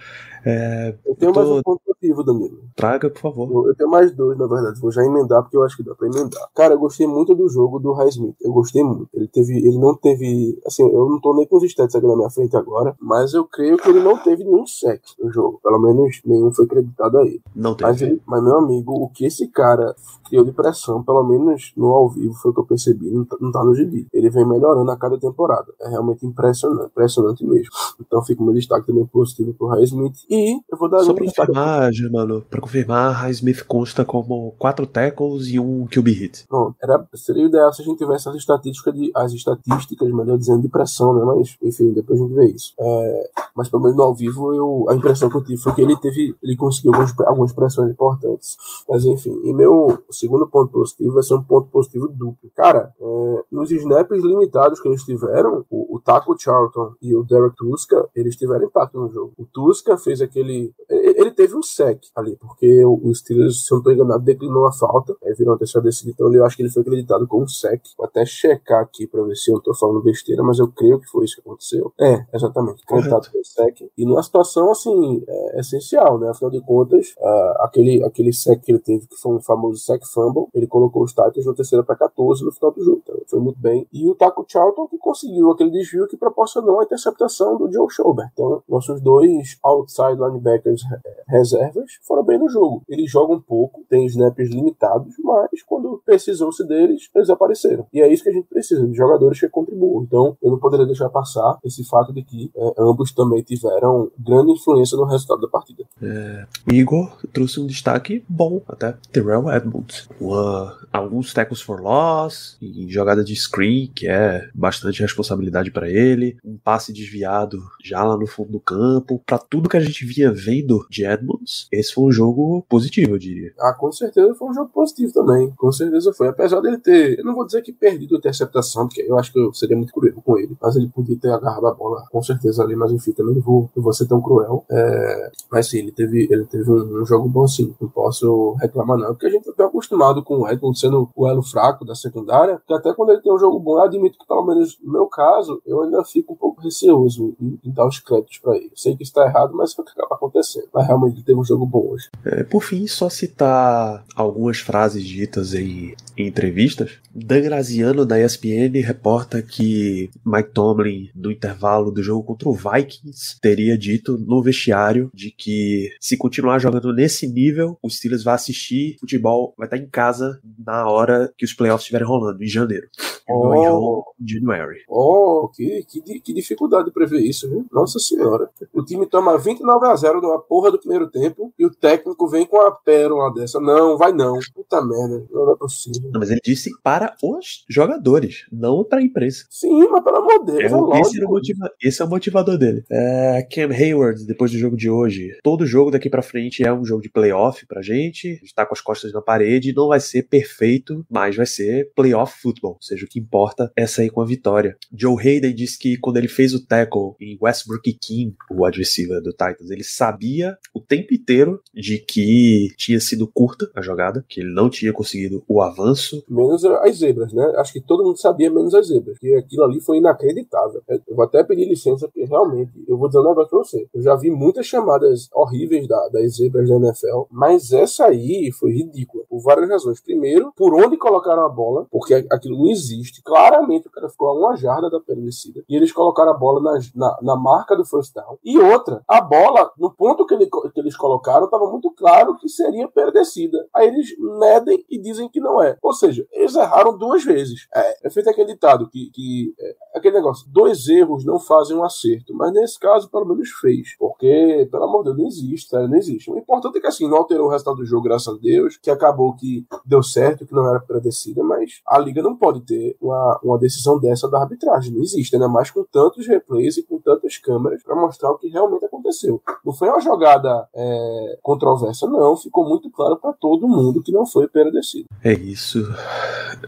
É, Eu tenho eu tô- mais um ponto positivo, Danilo. traga, por favor. Eu eu tenho mais dois, na verdade. Vou já emendar, porque eu acho que dá pra emendar. Cara, eu gostei muito do jogo do Highsmith. Eu gostei muito. Ele teve. Ele não teve. Assim, eu não tô nem com os stats aqui na minha frente agora. Mas eu creio que ele não teve nenhum sexo no jogo. Pelo menos nenhum foi acreditado a ele. Não tem. Mas, ele- mas, meu amigo, o que esse cara criou de pressão, pelo menos no ao vivo, foi o que eu percebi, não tá, não tá no gibi. Ele vem melhorando a cada temporada. É realmente impressionante, impressionante mesmo. Então fica o meu destaque também positivo pro Highsmith. E eu vou dar Só um pra destaque confirmar, Germano, pra confirmar, Highsmith consta como quatro tackles e um QB hit. Pronto, era, seria ideal se a gente tivesse as estatísticas de as estatísticas, melhor dizendo, de pressão, né? Mas, enfim, depois a gente vê isso. É, mas pelo menos no ao vivo, eu, a impressão que eu tive foi que ele teve, ele conseguiu algumas, algumas pressões importantes. Mas enfim, e meu segundo ponto positivo vai ser um ponto positivo duplo. Cara, é, nos snaps limitados que eles tiveram, o, o Taco Charlton e o Derek Tuska, eles tiveram impacto no jogo. O Tuska fez aquele. Ele, ele teve um sec ali, porque o, o Steelers, se eu não tô enganado, declinou a falta. Aí virou uma terceira descida, então eu acho que ele foi acreditado com um sec. Vou até checar aqui pra ver se eu tô falando besteira, mas eu creio que foi isso que aconteceu. É, exatamente. Acreditado com sec. E numa situação, assim, é, essencial, né? Afinal de contas, ah, aquele, aquele sec que ele teve, que foi um famoso sec fumble, ele colocou os Titans na terceira pra 14 no final do jogo. Então, foi muito muito bem. E o Taco Charlton que conseguiu aquele desvio que proporcionou a interceptação do Joe Schobert. Então, nossos dois outside linebackers reservas foram bem no jogo. Eles jogam pouco, têm snaps limitados, mas quando precisou-se deles, eles apareceram. E é isso que a gente precisa, de jogadores que contribuam. Então, eu não poderia deixar passar esse fato de que é, ambos também tiveram grande influência no resultado da partida. É, Igor trouxe um destaque bom até. Terrell Edmonds. Uma, alguns tackles for loss e jogada de screen, que é bastante responsabilidade para ele. Um passe desviado já lá no fundo do campo. Para tudo que a gente vinha vendo de Edmonds, esse foi um jogo positivo, eu diria. Ah, com certeza foi um jogo positivo também. Com certeza foi. Apesar dele ter, eu não vou dizer que perdido a interceptação, porque eu acho que eu seria muito cruel com ele, mas ele podia ter agarrado a bola com certeza ali, mas enfim, também não vou, não vou ser tão cruel. É, mas sim, ele teve, ele teve um, um, jogo bom sim. Não posso reclamar, não. Porque a gente tá acostumado com o Edmond sendo o elo fraco da secundária, que até quando ele tem um jogo bom, eu admito que, pelo menos no meu caso, eu ainda fico um pouco receoso em, em dar os créditos para ele. Sei que está errado, mas isso acaba acontecendo. Mas realmente ele teve um jogo bom hoje. É, por fim, só citar algumas frases ditas em, em entrevistas. Dan Graziano, da ESPN, reporta que Mike Tomlin, no intervalo do jogo contra o Vikings, teria dito no vestiário de que se continuar jogando nesse nível, o Steelers vai assistir futebol, vai estar em casa na hora que os playoffs estiverem rolando, em janeiro. Oh, January. Oh, que, que, que dificuldade de prever isso, viu? Nossa senhora. O time toma 29 a 0 numa porra do primeiro tempo e o técnico vem com a pérola dessa. Não, vai não. Puta merda, não é possível. Não, mas ele disse para os jogadores, não para a imprensa. Sim, mas pelo amor de Deus, é, é esse, é motiva esse, é o motivador dele. É, Cam Hayward, depois do jogo de hoje, todo jogo daqui para frente é um jogo de playoff pra gente. A gente tá com as costas na parede, não vai ser perfeito, mas vai ser playoff football, ou seja, o que importa é com a vitória. Joe Hayden disse que quando ele fez o tackle em Westbrook e King, o adversário do Titans, ele sabia o tempo inteiro de que tinha sido curta a jogada, que ele não tinha conseguido o avanço. Menos as zebras, né? Acho que todo mundo sabia menos as zebras, porque aquilo ali foi inacreditável. Eu vou até pedir licença, porque realmente, eu vou dizer um negócio pra você. Eu já vi muitas chamadas horríveis da, das zebras da NFL, mas essa aí foi ridícula, por várias razões. Primeiro, por onde colocaram a bola, porque aquilo não existe. Claramente cara ficou a uma jarda da descida. E eles colocaram a bola na, na, na, marca do first down. E outra, a bola, no ponto que, ele, que eles colocaram, estava muito claro que seria perdecida. Aí eles medem e dizem que não é. Ou seja, eles erraram duas vezes. É, é feito aquele ditado que, que é, aquele negócio, dois erros não fazem um acerto. Mas nesse caso, pelo menos fez. Porque, pelo amor de Deus, não existe, tá? Não existe. O importante é que assim, não alterou o resultado do jogo, graças a Deus, que acabou que deu certo, que não era predecida, mas a liga não pode ter uma, uma decisão dessa da arbitragem. Não existe, ainda mais com tantos replays e com tantas câmeras para mostrar o que realmente aconteceu. Não foi uma jogada é, controversa, não. Ficou muito claro para todo mundo que não foi predecido. É isso.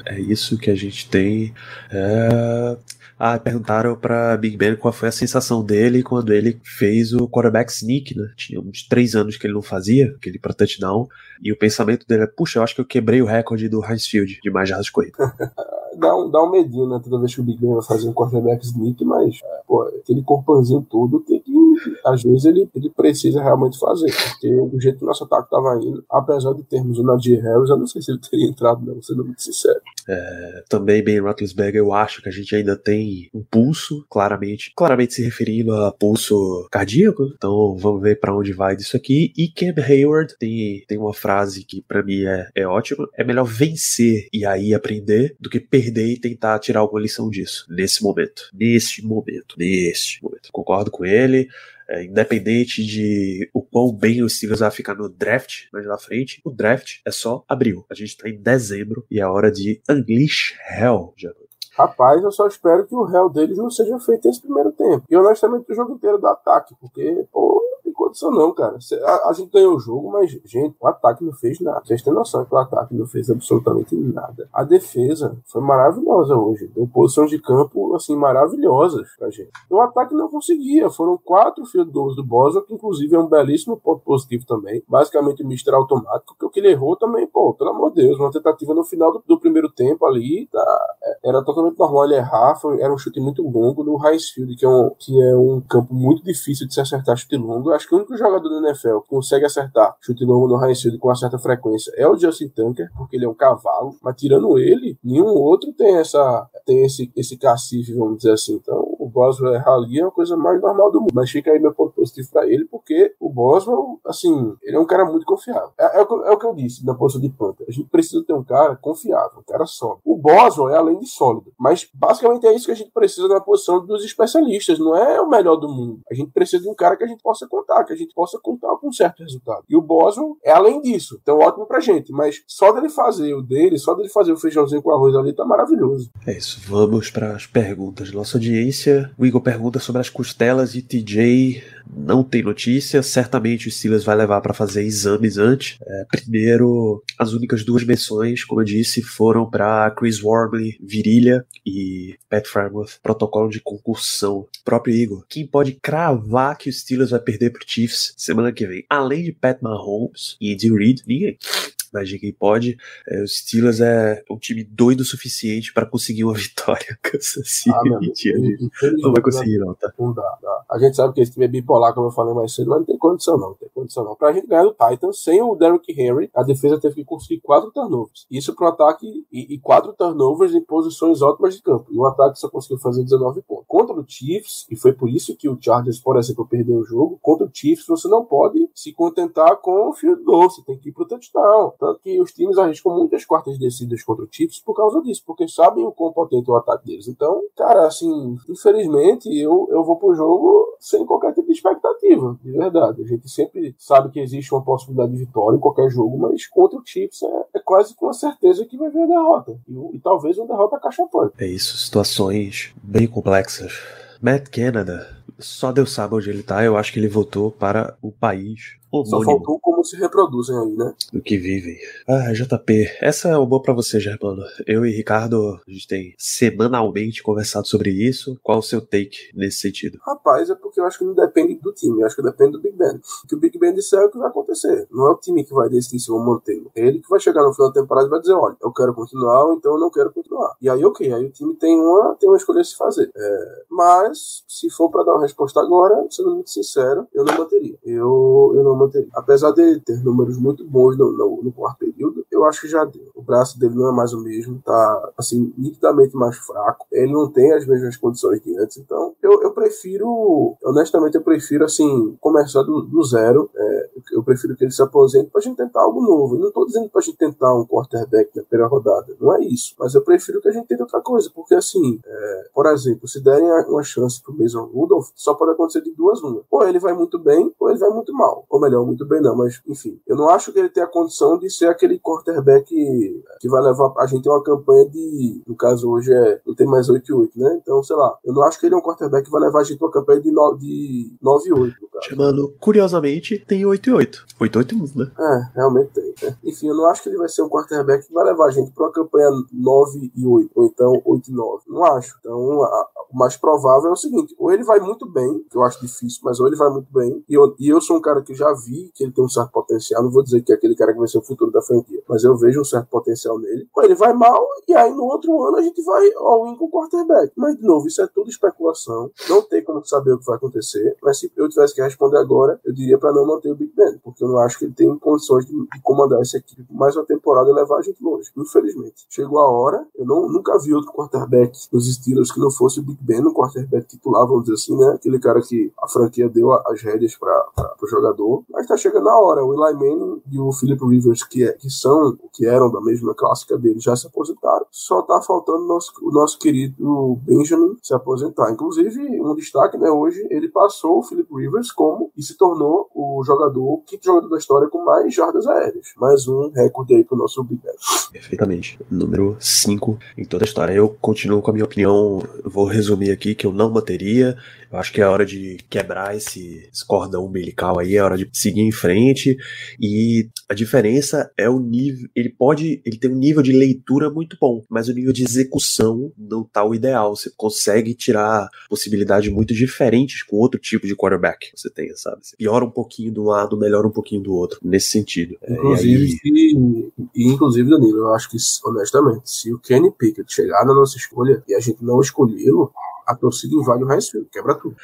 É isso que a gente tem. É... Ah, perguntaram para Big Ben qual foi a sensação dele quando ele fez o quarterback sneak, né? Tinha uns três anos que ele não fazia, aquele para touchdown. E o pensamento dele é: puxa, eu acho que eu quebrei o recorde do Heinz Field de mais jardas corridas. dá, um, dá um medinho, né? Toda vez que o Big Ben vai fazer um quarterback sneak, mas, pô, aquele corpãozinho todo tem que. Às vezes ele, ele precisa realmente fazer, porque do jeito que o nosso ataque tava indo, apesar de termos o Nadir Harris, eu não sei se ele teria entrado, não, sendo muito sincero. É, também, Ben Roethlisberger, eu acho que a gente ainda tem um pulso, claramente, claramente se referindo a pulso cardíaco, então vamos ver para onde vai disso aqui. E Cam Hayward tem, tem uma frase que para mim é, é ótima: é melhor vencer e aí aprender do que perder perder e tentar tirar alguma lição disso, nesse momento. Neste momento. Neste momento. Concordo com ele. É, independente de o quão bem o Steelers vai ficar no draft mais na frente, o draft é só abril. A gente tá em dezembro e é hora de Unleash Hell, já. Rapaz, eu só espero que o réu deles não seja feito nesse primeiro tempo. E honestamente o jogo inteiro do ataque, porque, pô, condição, não, cara. A, a, gente ganhou o jogo, mas, gente, o ataque não fez nada. Vocês têm noção que o ataque não fez absolutamente nada. A defesa foi maravilhosa hoje. Deu posições de campo, assim, maravilhosas pra gente. O ataque não conseguia. Foram quatro field goals do Boswell, que inclusive é um belíssimo ponto positivo também. Basicamente, o Mister automático, que o que ele errou também, pô, pelo amor de Deus, uma tentativa no final do, do primeiro tempo ali, tá, é, era totalmente normal ele errar. Foi, era um chute muito longo no Highfield, que é um, que é um campo muito difícil de se acertar chute longo. Eu que o único jogador da NFL que consegue acertar chute longo no field com uma certa frequência é o Justin Tucker, porque ele é um cavalo, mas tirando ele, nenhum outro tem essa tem esse, esse cacife, vamos dizer assim. Então, o Boswell errar ali é a coisa mais normal do mundo. Mas fica aí meu ponto positivo para ele, porque o Boswell, assim, ele é um cara muito confiável. É, é, é o que eu disse na posição de Panther. A gente precisa ter um cara confiável, um cara sólido. O Boswell é além de sólido, mas basicamente é isso que a gente precisa na posição dos especialistas. Não é o melhor do mundo. A gente precisa de um cara que a gente possa contar, que a gente possa contar com um certo resultado. E o Boswell é além disso. Então, ótimo pra gente. Mas só dele fazer o dele, só dele fazer o feijãozinho com arroz ali, tá maravilhoso. É isso. Vamos para as perguntas nossa audiência. O Igor pergunta sobre as costelas e TJ não tem notícia. Certamente o Steelers vai levar para fazer exames antes. É, primeiro, as únicas duas menções, como eu disse, foram para Chris Wormley, virilha, e Pat Farmouth, protocolo de concussão. Próprio Igor, quem pode cravar que o Steelers vai perder pro Chiefs semana que vem? Além de Pat Mahomes e Andy Reid, ninguém mas de quem pode. É, o Steelers é um time doido o suficiente para conseguir uma vitória. Kansas City. Ah, amigo, não vai conseguir, não, tá? Não dá, dá. A gente sabe que esse time é bipolar, como eu falei mais cedo, mas não tem condição, não. Não tem condição, não. Pra gente ganhar do Titans, sem o Derrick Henry, a defesa teve que conseguir quatro turnovers. Isso pro ataque e, e quatro turnovers em posições ótimas de campo. E o ataque só conseguiu fazer 19 pontos. Contra o Chiefs, e foi por isso que o Chargers, por exemplo, perdeu o jogo, contra o Chiefs você não pode se contentar com o field goal, você tem que ir pro touchdown. Tanto que os times arriscam muitas quartas descidas contra o Chiefs por causa disso, porque sabem o quão potente é o ataque deles. Então, cara, assim, infelizmente, eu, eu vou pro jogo sem qualquer tipo de expectativa, de verdade. A gente sempre sabe que existe uma possibilidade de vitória em qualquer jogo, mas contra o Chiefs é, é quase com a certeza que vai vir a derrota. E, e talvez uma derrota cachapante. É isso, situações bem complexas. Matt Canada, só Deus sabe onde ele tá. Eu acho que ele voltou para o país só faltou como se reproduzem aí, né? Do que vivem. Ah, JP, essa é uma boa pra você, Germano. Eu e Ricardo, a gente tem semanalmente conversado sobre isso. Qual o seu take nesse sentido? Rapaz, é porque eu acho que não depende do time, eu acho que depende do Big Ben. O que o Big Ben disser é o que vai acontecer. Não é o time que vai decidir se vão mantê-lo. É ele que vai chegar no final da temporada e vai dizer: olha, eu quero continuar ou então eu não quero continuar. E aí, ok, aí o time tem uma, tem uma escolha a se fazer. É, mas, se for para dar uma resposta agora, sendo muito sincero, eu não manteria. Eu, eu não Apesar de ter números muito bons no, no, no, quarto período, eu acho que já deu. O braço dele não é mais o mesmo, tá assim, nitidamente mais fraco. Ele não tem as mesmas condições de antes, então eu, eu prefiro, honestamente, eu prefiro assim, começar do, do zero. É, eu prefiro que ele se aposente pra gente tentar algo novo. E não tô dizendo pra gente tentar um quarterback na primeira rodada, não é isso. Mas eu prefiro que a gente tente outra coisa, porque assim, é, por exemplo, se derem uma chance pro Mason Rudolph, só pode acontecer de duas uma. Ou ele vai muito bem, ou ele vai muito mal. Ou melhor, muito bem não, mas enfim. Eu não acho que ele tenha a condição de ser aquele quarterback que vai levar a gente a uma campanha de, no caso hoje é, não tem mais 8 e 8, né? Então, sei lá, eu não acho que ele é um quarterback que vai levar a gente a uma campanha de 9, de 9 e 8, no caso. Chamando, curiosamente, tem 8 e 8. 8 e 8 né? É, realmente tem. Né? Enfim, eu não acho que ele vai ser um quarterback que vai levar a gente para uma campanha 9 e 8, ou então 8 e 9. Não acho. Então, a, o mais provável é o seguinte: ou ele vai muito bem, que eu acho difícil, mas ou ele vai muito bem, e eu, e eu sou um cara que já vi que ele tem um certo potencial, não vou dizer que é aquele cara que vai ser o futuro da franquia, mas eu vejo um certo potencial nele. Ou ele vai mal, e aí no outro ano a gente vai all-in com o quarterback. Mas, de novo, isso é tudo especulação, não tem como saber o que vai acontecer, mas se eu tivesse que responder agora, eu diria para não manter o Big Ben, porque eu não acho que ele tem condições de, de comandar essa equipe mais uma temporada e levar a gente longe. Infelizmente. Chegou a hora, eu não, nunca vi outro quarterback nos Steelers que não fosse o Big Ben no quarterback titular, vamos dizer assim, né? Aquele cara que a franquia deu as rédeas para o jogador. Mas tá chegando a hora. O Eli Manning e o Philip Rivers, que, é, que são, que eram da mesma clássica dele, já se aposentaram. Só tá faltando nosso, o nosso querido Benjamin se aposentar. Inclusive, um destaque, né? Hoje ele passou o Philip Rivers como e se tornou o jogador, o quinto jogador da história com mais jardas aéreas. Mais um recorde aí pro nosso Big Ben. Perfeitamente. Número 5 em toda a história. Eu continuo com a minha opinião, vou resumir aqui que eu não manteria. Eu acho que é hora de quebrar esse, esse cordão umbilical aí, é hora de seguir em frente. E a diferença é o nível. Ele pode. Ele tem um nível de leitura muito bom, mas o nível de execução não tá o ideal. Você consegue tirar possibilidades muito diferentes com outro tipo de quarterback que você tenha, sabe? Você piora um pouquinho do lado, melhora um pouquinho do outro, nesse sentido. Inclusive, é, e, aí... e, inclusive, Danilo, eu acho que, honestamente, se o Kenny Pickett chegar na nossa escolha e a gente não escolhê-lo, a torcida invade o Heinz Field, quebra tudo.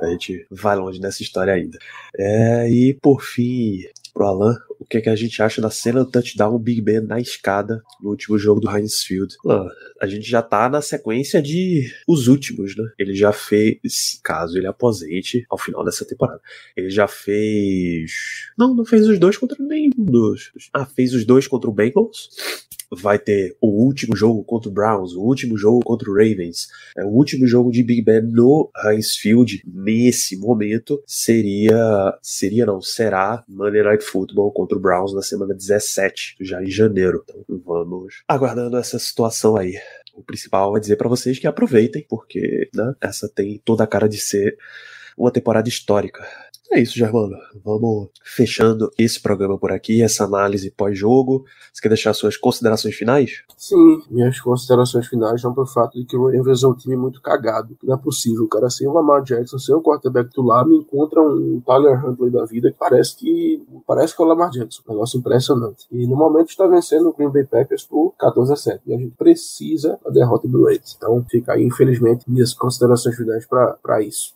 A gente vai longe nessa história ainda. É, e por fim, pro Alan, o que, é que a gente acha da cena do touchdown Big Ben na escada no último jogo do Heinz Field. Alan, a gente já tá na sequência de os últimos, né? Ele já fez, caso ele aposente ao final dessa temporada, ele já fez. Não, não fez os dois contra nenhum dos. Ah, fez os dois contra o Bengals vai ter o último jogo contra o Browns, o último jogo contra o Ravens, é, o último jogo de Big Ben no Heinz Field nesse momento seria seria não será Monday Night Football contra o Browns na semana 17, já em janeiro. Então vamos aguardando essa situação aí. O principal é dizer para vocês que aproveitem, porque né, essa tem toda a cara de ser uma temporada histórica. É isso, Germano. Vamos fechando esse programa por aqui, essa análise pós-jogo. Você quer deixar suas considerações finais? Sim, minhas considerações finais são pro fato de que o Ravens é um time muito cagado. Não é possível, cara, sem o Lamar Jackson, sem o quarterback do lá, me encontra um Tyler Huntley da vida que parece que parece que é o Lamar Jackson. Um negócio impressionante. E no momento está vencendo o Green Bay Packers por 14 a 7. E a gente precisa da derrota do Ravens. Então fica aí, infelizmente, minhas considerações finais para isso.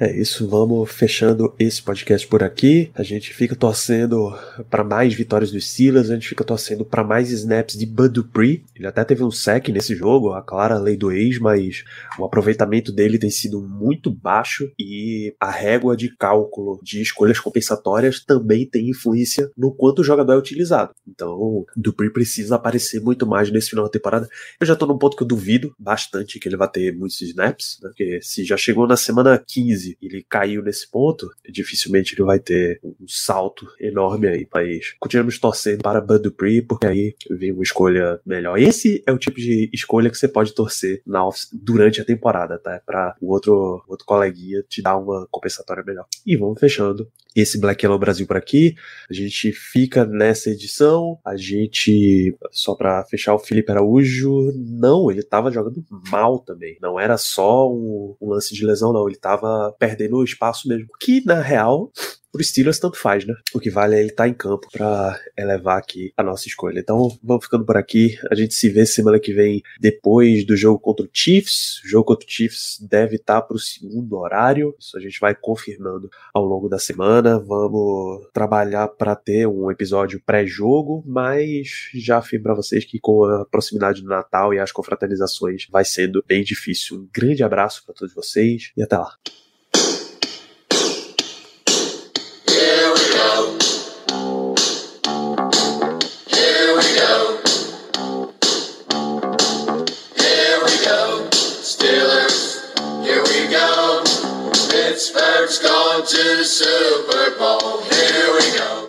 é isso, vamos fechar fechando esse podcast por aqui. A gente fica torcendo para mais vitórias dos Steelers, a gente fica torcendo para mais snaps de Bud Dupree. Ele até teve um sec nesse jogo, a clara lei do ex, mas o aproveitamento dele tem sido muito baixo e a régua de cálculo de escolhas compensatórias também tem influência no quanto o jogador é utilizado. Então, Dupree precisa aparecer muito mais nesse final da temporada. Eu já tô num ponto que eu duvido bastante que ele vai ter muitos snaps, né? porque se já chegou na semana 15 e ele caiu nesse ponto ponto, dificilmente ele vai ter um salto enorme aí. Mas continuamos torcendo para Bud Dupree, porque aí vem uma escolha melhor. Esse é o tipo de escolha que você pode torcer na durante a temporada, tá? Para o outro, outro coleguinha te dar uma compensatória melhor. E vamos fechando esse Black Yellow Brasil por aqui. A gente fica nessa edição. A gente, só para fechar, o Felipe Araújo, não, ele tava jogando mal também. Não era só um, um lance de lesão, não. Ele tava perdendo espaço mesmo. Que, na real, pro Steelers tanto faz, né? O que vale é ele estar tá em campo para elevar aqui a nossa escolha. Então, vamos ficando por aqui. A gente se vê semana que vem depois do jogo contra o Chiefs. O jogo contra o Chiefs deve estar tá pro segundo horário. Isso a gente vai confirmando ao longo da semana. Vamos trabalhar para ter um episódio pré-jogo, mas já afirmo para vocês que com a proximidade do Natal e as confraternizações vai sendo bem difícil. Um grande abraço para todos vocês e até lá. Pittsburgh's gone to the Super Bowl. Here we go.